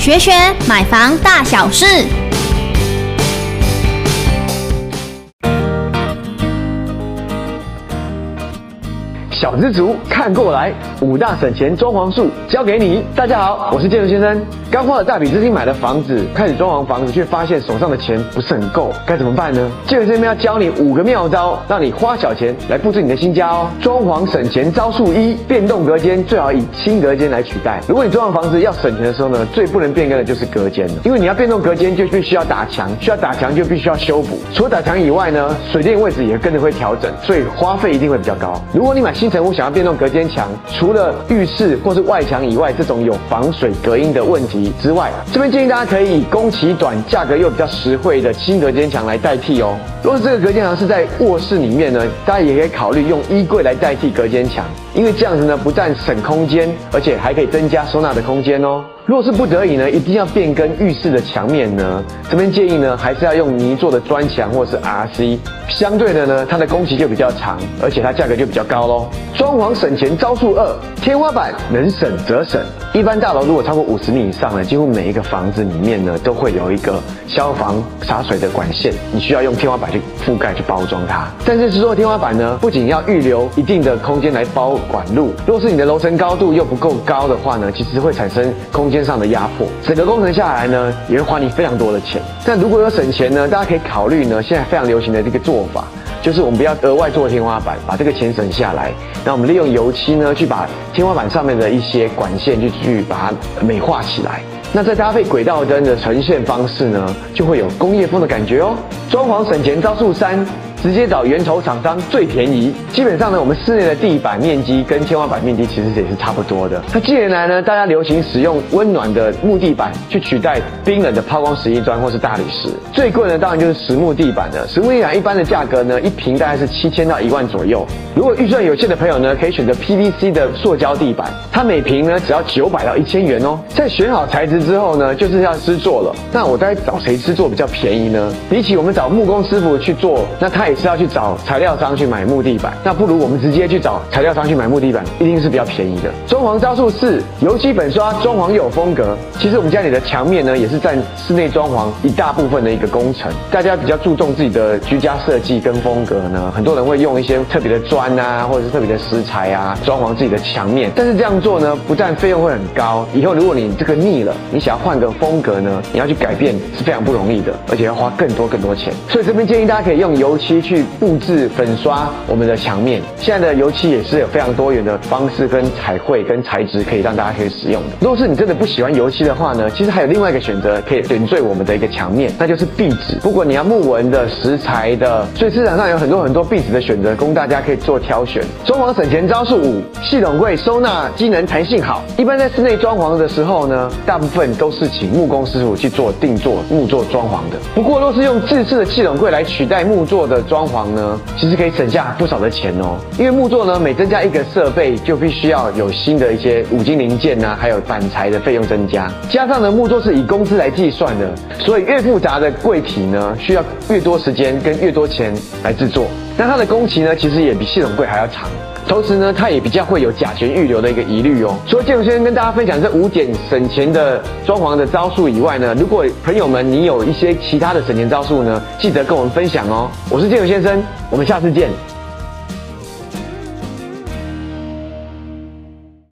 学学买房大小事。小知足看过来，五大省钱装潢术交给你。大家好，我是建筑先生。刚花了大笔资金买的。房子，开始装潢房子，却发现手上的。钱不是很够，该怎么办呢？建筑先生要教你五个妙招，让你花小钱来布置你的。新家哦。装潢省钱招数一：变动隔间最好以新隔间来取代。如果你装潢房子要省钱的。时候呢，最不能变更的。就是隔间了，因为你要变动隔间，就必须要打墙，需要打墙就必须要修补。除了打墙以外呢，水电位置也跟着会调整，所以花费一定会比较高。如果你买新层屋想要变动隔间墙，除了浴室或是外墙以外，这种有防水隔音的问题之外，这边建议大家可以以工期短、价格又比较实惠的新隔间墙来代替哦。如果这个隔间墙是在卧室里面呢，大家也可以考虑用衣柜来代替隔间墙，因为这样子呢，不但省空间，而且还可以增加收纳的空间哦。若是不得已呢，一定要变更浴室的墙面呢，这边建议呢，还是要用泥做的砖墙或是 RC，相对的呢，它的工期就比较长，而且它价格就比较高喽。装潢省钱招数二，天花板能省则省。一般大楼如果超过五十米以上呢，几乎每一个房子里面呢，都会有一个消防洒水的管线，你需要用天花板去覆盖去包装它。但是制作天花板呢，不仅要预留一定的空间来包管路，若是你的楼层高度又不够高的话呢，其实会产生空间上的压迫，整个工程下来呢，也会花你非常多的钱。但如果有省钱呢，大家可以考虑呢，现在非常流行的这个做法，就是我们不要额外做天花板，把这个钱省下来，那我们利用油漆呢，去把天花板上面的一些管线就去把它美化起来。那再搭配轨道灯的呈现方式呢，就会有工业风的感觉哦。装潢省钱招数三。直接找源头厂商最便宜。基本上呢，我们室内的地板面积跟天花板面积其实也是差不多的。那近年来呢，大家流行使用温暖的木地板去取代冰冷的抛光石英砖或是大理石。最贵的当然就是实木地板了。实木地板一般的价格呢，一平大概是七千到一万左右。如果预算有限的朋友呢，可以选择 PVC 的塑胶地板，它每平呢只要九百到一千元哦。在选好材质之后呢，就是要施作了。那我该找谁施作比较便宜呢？比起我们找木工师傅去做，那他也是要去找材料商去买木地板，那不如我们直接去找材料商去买木地板，一定是比较便宜的。装潢招数四，油漆粉刷装潢有风格。其实我们家里的墙面呢，也是占室内装潢一大部分的一个工程。大家比较注重自己的居家设计跟风格呢，很多人会用一些特别的砖啊，或者是特别的石材啊，装潢自己的墙面。但是这样做呢，不但费用会很高，以后如果你这个腻了，你想要换个风格呢，你要去改变是非常不容易的，而且要花更多更多钱。所以这边建议大家可以用油漆去。布置粉刷我们的墙面，现在的油漆也是有非常多元的方式跟彩绘跟材质可以让大家可以使用的。如果是你真的不喜欢油漆的话呢，其实还有另外一个选择可以点缀我们的一个墙面，那就是壁纸。不管你要木纹的、石材的，所以市场上有很多很多壁纸的选择，供大家可以做挑选。装潢省钱招数五：系统柜收纳机能弹性好。一般在室内装潢的时候呢，大部分都是请木工师傅去做定做木作装潢的。不过若是用自制的系统柜来取代木作的装潢，呢，其实可以省下不少的钱哦。因为木作呢，每增加一个设备，就必须要有新的一些五金零件呐，还有板材的费用增加。加上呢，木作是以工资来计算的，所以越复杂的柜体呢，需要越多时间跟越多钱来制作。那它的工期呢，其实也比系统柜还要长。同时呢，它也比较会有甲醛预留的一个疑虑哦。除了建筑先生跟大家分享这五点省钱的装潢的招数以外呢，如果朋友们你有一些其他的省钱招数呢，记得跟我们分享哦。我是建筑先生，我们下次见。